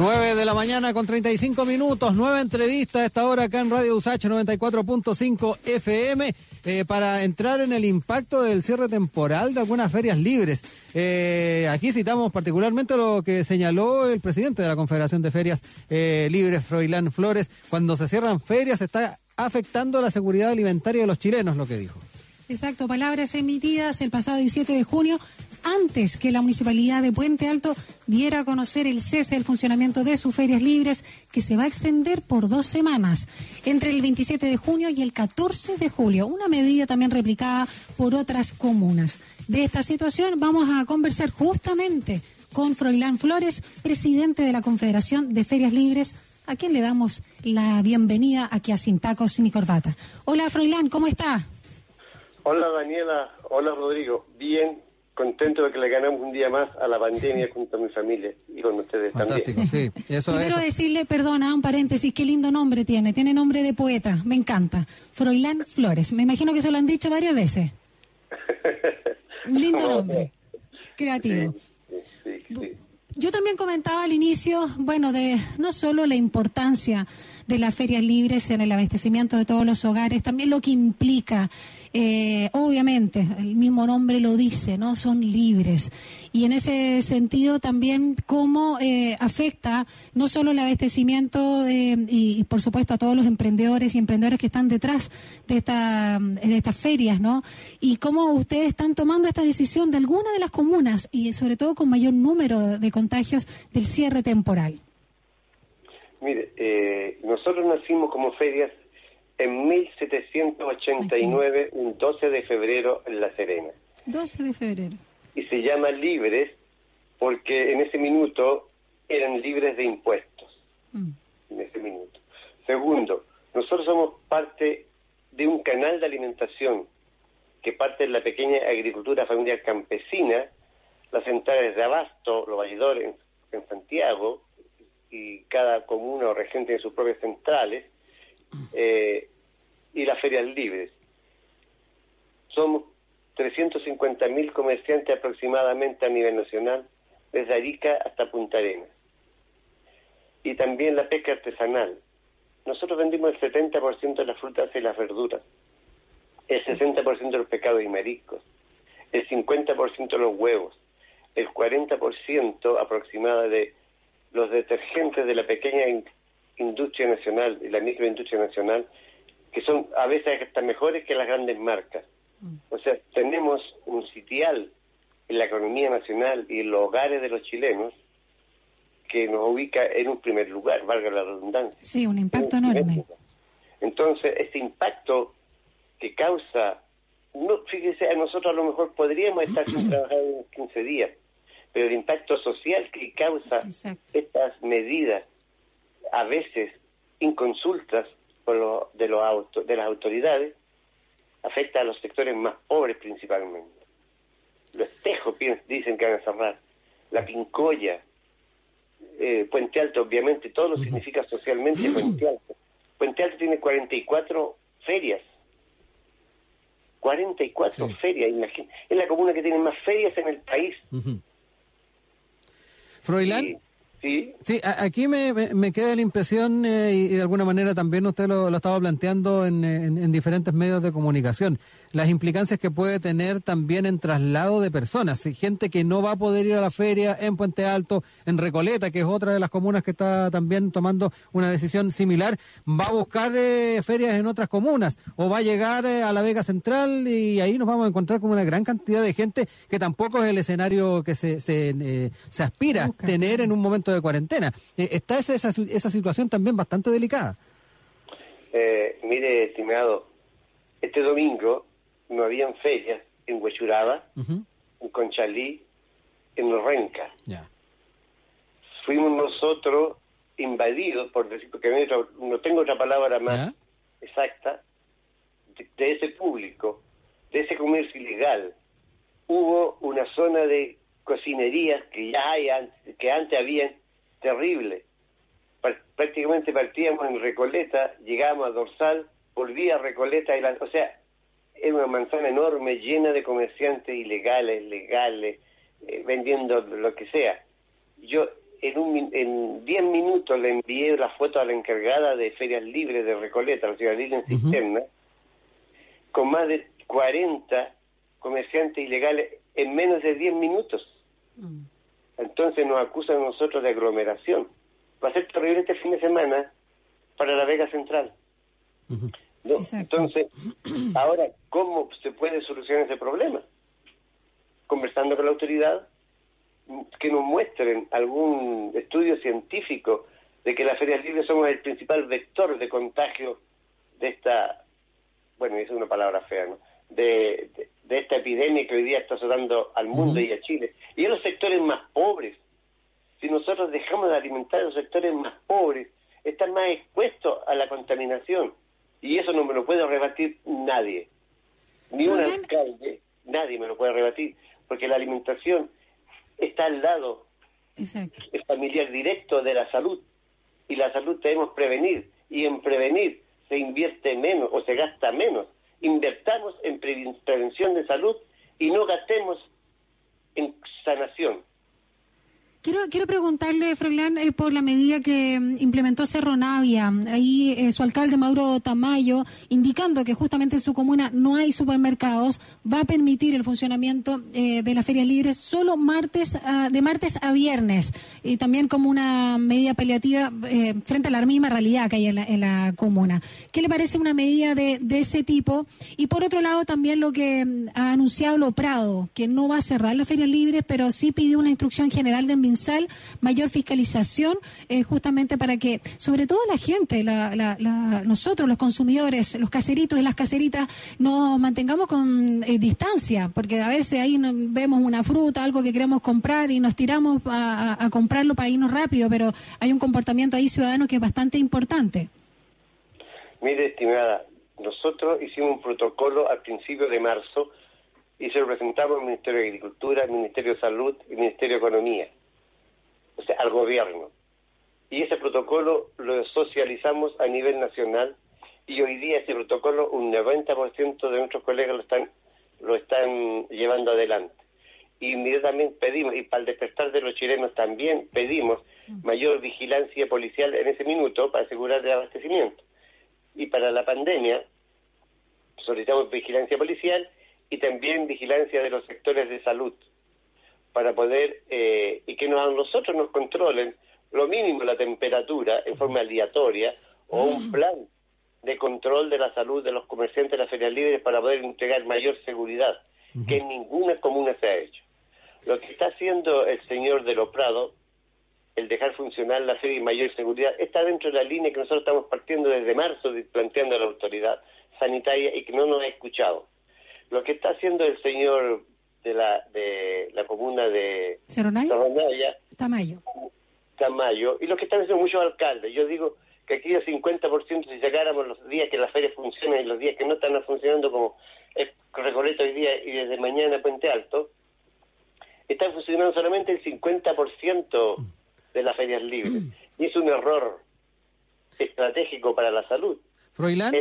9 de la mañana con 35 minutos, nueva entrevista a esta hora acá en Radio Usach 94.5 FM para entrar en el impacto del cierre temporal de algunas ferias libres. Eh, aquí citamos particularmente lo que señaló el presidente de la Confederación de Ferias eh, Libres, Froilán Flores, cuando se cierran ferias está afectando la seguridad alimentaria de los chilenos, lo que dijo. Exacto, palabras emitidas el pasado 17 de junio antes que la municipalidad de Puente Alto diera a conocer el cese del funcionamiento de sus ferias libres, que se va a extender por dos semanas, entre el 27 de junio y el 14 de julio, una medida también replicada por otras comunas. De esta situación vamos a conversar justamente con Froilán Flores, presidente de la Confederación de Ferias Libres, a quien le damos la bienvenida aquí a Sin Tacos ni Corbata. Hola Froilán, ¿cómo está? Hola Daniela, hola Rodrigo, bien, contento de que le ganamos un día más a la pandemia junto a mi familia y con ustedes Fantástico, también. sí. Eso, Primero eso. decirle, perdona, un paréntesis, qué lindo nombre tiene, tiene nombre de poeta, me encanta. Froilán Flores, me imagino que se lo han dicho varias veces. Un lindo No, nombre, creativo. Sí, sí, sí. Yo también comentaba al inicio, bueno, de no solo la importancia de las ferias libres en el abastecimiento de todos los hogares, también lo que implica, eh, obviamente, el mismo nombre lo dice, ¿no? Son libres. Y en ese sentido también cómo eh, afecta no solo el abastecimiento eh, y, por supuesto a todos los emprendedores y emprendedores que están detrás de, esta, de estas ferias, ¿no? Y cómo ustedes están tomando esta decisión de alguna de las comunas y sobre todo con mayor número de contagios del cierre temporal. Mire, eh, nosotros nacimos como ferias en 1789, un 12 de febrero en La Serena. 12 de febrero. Y se llama libres porque en ese minuto eran libres de impuestos. Mm. En ese minuto. Segundo, nosotros somos parte de un canal de alimentación que parte de la pequeña agricultura familiar campesina, las centrales de abasto, los valledores en, en Santiago, y cada comuna o región tiene sus propias centrales, eh, y las ferias libres. Somos 350.000 comerciantes aproximadamente a nivel nacional, desde Arica hasta Punta Arenas. Y también la pesca artesanal. Nosotros vendimos el 70% de las frutas y las verduras, el 60% de los pescados y mariscos, el 50% de los huevos, el 40% aproximada de los detergentes de la pequeña in industria nacional y la microindustria nacional, que son a veces hasta mejores que las grandes marcas. O sea, tenemos un sitial en la economía nacional y en los hogares de los chilenos que nos ubica en un primer lugar, valga la redundancia. Sí, un impacto enorme. Entonces, este impacto que causa, no, fíjese, a nosotros a lo mejor podríamos estar sin trabajar en 15 días, pero el impacto social que causa Exacto. estas medidas, a veces inconsultas por lo, de, los auto, de las autoridades, afecta a los sectores más pobres principalmente. Los tejos dicen que van a cerrar, la pincoya, eh, Puente Alto, obviamente, todo lo significa socialmente Puente Alto. Puente Alto tiene 44 ferias. 44 Sí. ferias, imagínate. Es la comuna que tiene más ferias en el país. Ujú. Froilán. Sí. Sí, a- aquí me, me- me queda la impresión eh, y, y de alguna manera también usted lo, lo estaba planteando en, en- en diferentes medios de comunicación, las implicancias que puede tener también en traslado de personas, gente que no va a poder ir a la feria en Puente Alto, en Recoleta, que es otra de las comunas que está también tomando una decisión similar, va a buscar eh, ferias en otras comunas o va a llegar eh, a la Vega Central y ahí nos vamos a encontrar con una gran cantidad de gente que tampoco es el escenario que se, se, eh, se aspira Busca, tener en un momento de cuarentena. Eh, está esa, esa, esa situación también bastante delicada. Eh, mire, estimado, este domingo no habían ferias en Huechuraba, en Conchalí, en Renca. Fuimos nosotros invadidos, por decir, porque no tengo otra palabra más exacta, de, de ese público, de ese comercio ilegal. Hubo una zona de cocinerías que ya hay, que antes habían, terrible. Pr- prácticamente partíamos en Recoleta, llegábamos a Dorsal, volvía a Recoleta, y la- o sea, era una manzana enorme llena de comerciantes ilegales, legales, eh, vendiendo lo que sea. Yo en, un, en 10 minutos le envié la foto a la encargada de Ferias Libres de Recoleta, la ciudad en Cisterna, con más de 40 comerciantes ilegales en menos de 10 minutos. Mm. Entonces nos acusan a nosotros de aglomeración. Va a ser terrible este fin de semana para la Vega Central. Entonces, ahora, ¿cómo se puede solucionar ese problema? Conversando con la autoridad, que nos muestren algún estudio científico de que las ferias libres somos el principal vector de contagio de esta, bueno, es una palabra fea, ¿no? De, esta epidemia que hoy día está azotando al mundo y a Chile. Y en los sectores más pobres. Si nosotros dejamos de alimentar a los sectores más pobres, están más expuestos a la contaminación. Y eso no me lo puede rebatir nadie. Ni un alcalde, nadie me lo puede rebatir. Porque la alimentación está al lado, es familiar directo de la salud. Y la salud debemos prevenir. Y en prevenir se invierte menos o se gasta menos. Invertamos en prevención de salud y no gastemos en sanación. Quiero, quiero preguntarle, Froilán, eh, por la medida que mm, implementó Cerro Navia, ahí eh, su alcalde Mauro Tamayo, indicando que justamente en su comuna no hay supermercados, va a permitir el funcionamiento eh, de las ferias libres solo martes de martes a viernes, y también como una medida paliativa frente a la misma realidad que hay en la, comuna. ¿Qué le parece una medida de, de ese tipo? Y por otro lado, también lo que mm, ha anunciado Lo Prado, que no va a cerrar las ferias libres, pero sí pidió una instrucción general mayor fiscalización, eh, justamente para que, sobre todo la gente, nosotros los consumidores, los caseritos y las caseritas, nos mantengamos con eh, distancia, porque a veces ahí vemos una fruta, algo que queremos comprar y nos tiramos a, comprarlo para irnos rápido, pero hay un comportamiento ahí ciudadano que es bastante importante. Mire, estimada, nosotros hicimos un protocolo al principio de marzo y se lo presentamos al Ministerio de Agricultura, al Ministerio de Salud y al Ministerio de Economía o sea, al gobierno. Y ese protocolo lo socializamos a nivel nacional y hoy día ese protocolo un 90% de nuestros colegas lo están, lo están llevando adelante. Y inmediatamente pedimos, y para el despertar de los chilenos también pedimos mayor vigilancia policial en ese minuto para asegurar el abastecimiento. Y para la pandemia solicitamos vigilancia policial y también vigilancia de los sectores de salud para poder, eh, y que nos, nosotros nos controlen lo mínimo la temperatura en forma aleatoria o un mm. plan de control de la salud de los comerciantes de las ferias libres para poder entregar mayor seguridad, que en ninguna comuna se ha hecho. Lo que está haciendo el señor de los Prado, el dejar funcionar la feria y mayor seguridad, está dentro de la línea que nosotros estamos partiendo desde marzo planteando a la autoridad sanitaria y que no nos ha escuchado. Lo que está haciendo el señor de la de la comuna de Cerronaya, Tamayo. Tamayo, y los que están haciendo muchos alcaldes. Yo digo que aquí el 50% si sacáramos los días que las ferias funcionan y los días que no están funcionando como es Recoleta hoy día y desde mañana Puente Alto, están funcionando solamente el 50% de las ferias libres. Y es un error estratégico para la salud. Froilán.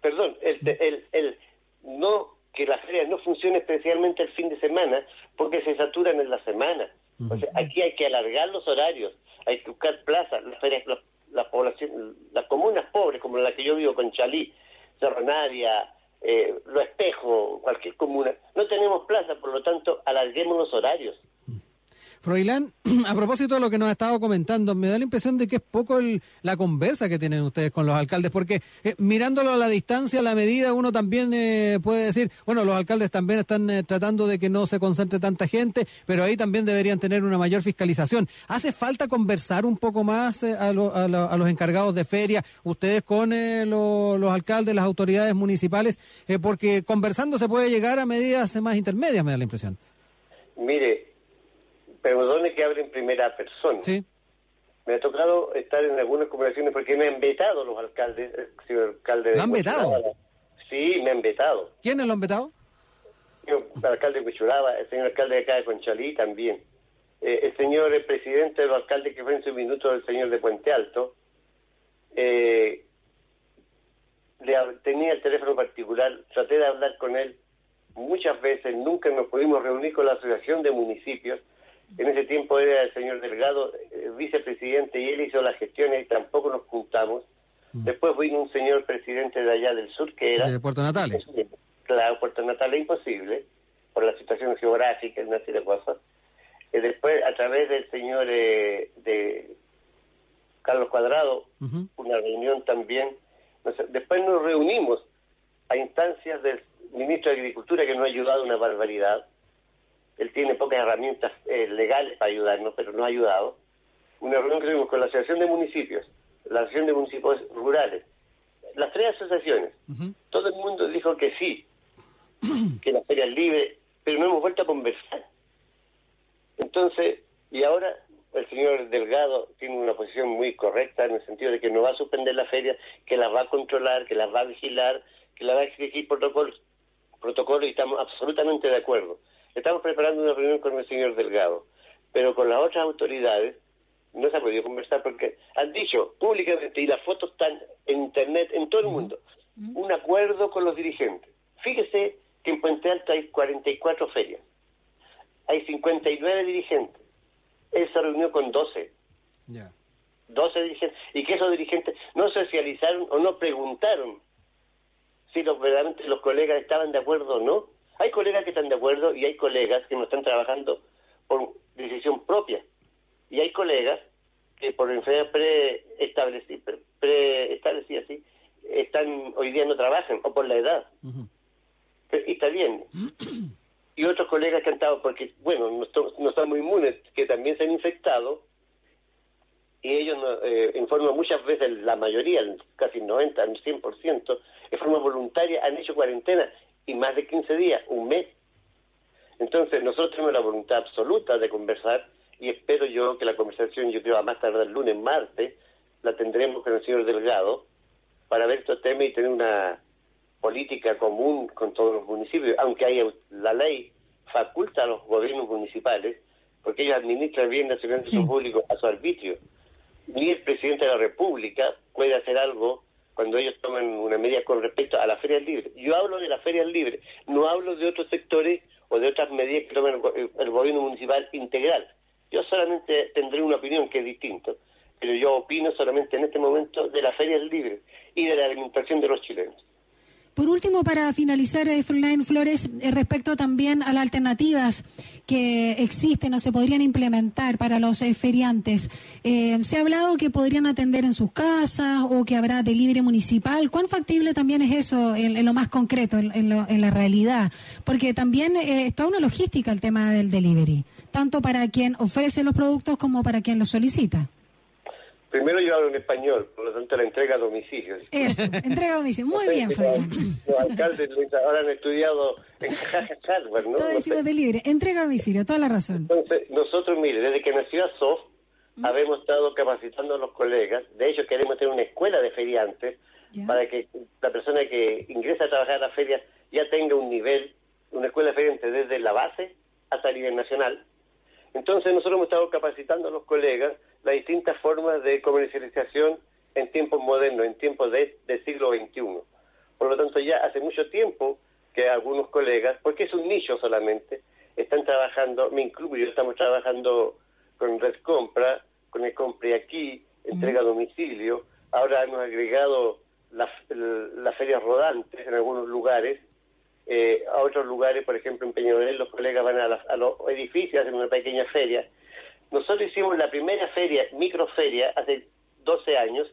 perdón, el, el, el no que las ferias no funcionen especialmente el fin de semana porque se saturan en la semana. O sea, aquí hay que alargar los horarios, hay que buscar plazas, las ferias, las poblaciones, las comunas pobres como la que yo vivo con Chalí, Cerro Navia, eh, Lo Espejo, cualquier comuna, no tenemos plaza, por lo tanto alarguemos los horarios. Froilán, a propósito de lo que nos ha estado comentando, me da la impresión de que es poco la conversa que tienen ustedes con los alcaldes, porque eh, mirándolo a la distancia, a la medida, uno también eh, puede decir, bueno, los alcaldes también están eh, tratando de que no se concentre tanta gente, pero ahí también deberían tener una mayor fiscalización. ¿Hace falta conversar un poco más a, los encargados de feria, ustedes con los alcaldes, las autoridades municipales, porque conversando se puede llegar a medidas más intermedias, me da la impresión? Mire, perdone que hable en primera persona. Sí. Me ha tocado estar en algunas conversaciones porque me han vetado los alcaldes, el señor alcalde de han vetado? Sí, me han vetado. ¿Quiénes lo han vetado? El alcalde de Cuchuraba, el señor alcalde de acá de Conchalí también. Eh, el señor el presidente de los alcaldes que fue en su minuto el señor de Puente Alto. Eh, le, tenía el teléfono particular, traté de hablar con él muchas veces, nunca nos pudimos reunir con la Asociación de Municipios En ese tiempo era el señor Delgado eh, vicepresidente y él hizo las gestiones y tampoco nos juntamos. Mm. Después vino un señor presidente de allá del sur que era... De Puerto Natales. Claro, Puerto Natal es imposible por la situación geográfica y una serie de cosas. Y después, a través del señor eh, de Carlos Cuadrado, una reunión también. Después nos reunimos a instancias del ministro de Agricultura que nos ha ayudado una barbaridad. Él tiene pocas herramientas eh, legales para ayudarnos, pero nos ha ayudado. Una reunión que tuvimos con la Asociación de Municipios, la Asociación de Municipios Rurales, las tres asociaciones. Todo el mundo dijo que sí, que la feria es libre, pero no hemos vuelto a conversar. Entonces, y ahora el señor Delgado tiene una posición muy correcta en el sentido de que no va a suspender la feria, que la va a controlar, que la va a vigilar, que la va a exigir protocolos, protocolos y estamos absolutamente de acuerdo. Estamos preparando una reunión con el señor Delgado, pero con las otras autoridades no se ha podido conversar porque han dicho públicamente, y las fotos están en internet, en todo el mundo, un acuerdo con los dirigentes. Fíjese que en Puente Alto hay 44 ferias, hay 59 dirigentes. Él se reunió con 12, Ya. 12 dirigentes, y que esos dirigentes no socializaron o no preguntaron si los, verdaderamente los colegas estaban de acuerdo o no. Hay colegas que están de acuerdo y hay colegas que no están trabajando por decisión propia. Y hay colegas que por enfermedad preestablecida, preestablecida sí, están, hoy día no trabajan, o por la edad. Pero- y está bien. Y otros colegas que han estado, porque, bueno, no, no estamos inmunes, que también se han infectado, y ellos no, eh, en forma muchas veces, la mayoría, casi el 90, el 100%, en forma voluntaria han hecho cuarentena y más de 15 días, un mes. Entonces, nosotros tenemos la voluntad absoluta de conversar y espero yo que la conversación, yo creo a más tardar el lunes, martes, la tendremos con el señor Delgado para ver estos temas y tener una política común con todos los municipios, aunque haya la ley faculta a los gobiernos municipales, porque ellos administran bien el servicio Sí. público a su arbitrio. Ni el presidente de la República puede hacer algo cuando ellos toman una medida con respecto a las ferias libres. Yo hablo de las ferias libres, no hablo de otros sectores o de otras medidas que toma el, go- el gobierno municipal integral. Yo solamente tendré una opinión que es distinto, pero yo opino solamente en este momento de las ferias libres y de la alimentación de los chilenos. Por último, para finalizar, eh, Flores, eh, respecto también a las alternativas que existen o se podrían implementar para los eh, feriantes, eh, se ha hablado que podrían atender en sus casas o que habrá delivery municipal. ¿Cuán factible también es eso en, lo más concreto, en, lo- en la realidad? Porque también es toda una logística el tema del delivery, tanto para quien ofrece los productos como para quien los solicita. Primero yo hablo en español, por lo tanto la entrega a domicilio. Eso, entrega a domicilio. Muy bien, Frontline. Los alcaldes ahora han estudiado en hardware, ¿no? Todos No decimos sé. delivery, entrega a domicilio, toda la razón. Entonces, nosotros, mire, desde que nació ASOF, habemos estado capacitando a los colegas. De hecho, queremos tener una escuela de feriantes para que la persona que ingresa a trabajar a la feria ya tenga un nivel, una escuela de feriantes desde la base hasta el nivel nacional. Entonces, nosotros hemos estado capacitando a los colegas las distintas formas de comercialización en tiempos modernos, en tiempos de, del siglo XXI. Por lo tanto, ya hace mucho tiempo que algunos colegas, porque es un nicho solamente, están trabajando, me incluyo, estamos trabajando con Red Compra, con el Compre Aquí, entrega a domicilio, ahora hemos agregado las las ferias rodantes en algunos lugares, eh, a otros lugares, por ejemplo en Peñarol, los colegas van a, las- a los edificios, hacen una pequeña feria. Nosotros hicimos la primera feria, microferia, hace 12 años,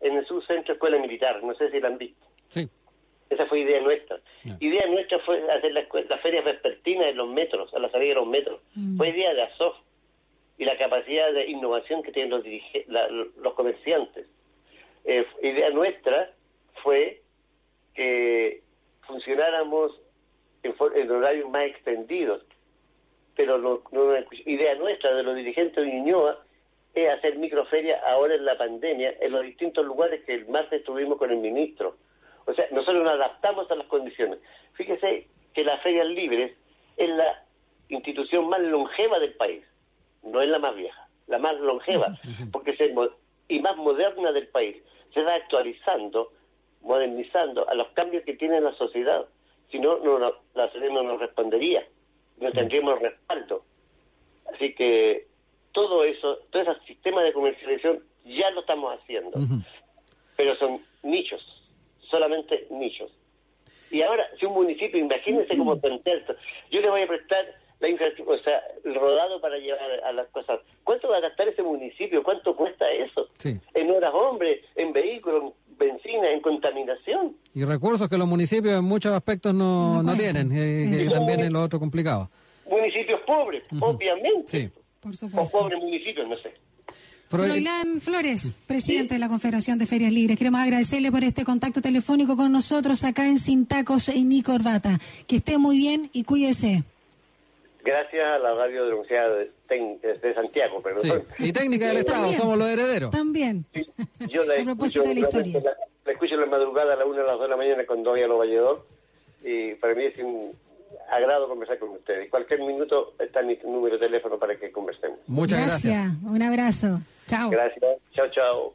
en el subcentro Escuela Militar, no sé si la han visto. Sí. Esa fue idea nuestra. Idea nuestra fue hacer la, escue- la feria vespertina en los metros, a la salida de los metros. Mm. Fue idea de ASOF y la capacidad de innovación que tienen los, dirige- la- los comerciantes. Eh, idea nuestra fue que funcionáramos en horarios más extendidos. Pero no, no- idea nuestra de los dirigentes de Ñuñoa es hacer microferia ahora en la pandemia en los distintos lugares que el martes estuvimos con el ministro. O sea, nosotros nos adaptamos a las condiciones. Fíjese que las ferias libres es la institución más longeva del país, no es la más vieja, la más longeva, porque se y más moderna del país. Se va actualizando, modernizando a los cambios que tiene la sociedad. Si no, no, no- la sociedad no nos respondería, no tendríamos respaldo. Así que todo eso, todo ese sistema de comercialización ya lo estamos haciendo, pero son nichos, solamente nichos. Y ahora, si un municipio, imagínense como contexto, yo le voy a prestar la infraestructura, o sea, el rodado para llevar a las cosas. ¿Cuánto va a gastar ese municipio? ¿Cuánto cuesta eso? En horas hombre, en vehículos, benzina, en contaminación. Y recursos que los municipios en muchos aspectos no, no, tienen, y también es lo otro complicado. Municipios pobres, obviamente. Sí. Por supuesto. O pobres municipios, no sé. Froilán Flores, presidente de la Confederación de Ferias Libres. Queremos agradecerle por este contacto telefónico con nosotros acá en Sintacos y Ni Corbata. Que esté muy bien y cuídese. Gracias a la radio de la Universidad de, Santiago, perdón. Y técnica del Estado, somos los herederos. También. yo la a propósito de la historia. La, escucho en la madrugada a la una a las dos de la mañana cuando voy a los Valledor y para mí es un agrado conversar con ustedes. Cualquier minuto está mi número de teléfono para que conversemos. Muchas gracias. Un abrazo. Chao. Gracias. Chao, chao.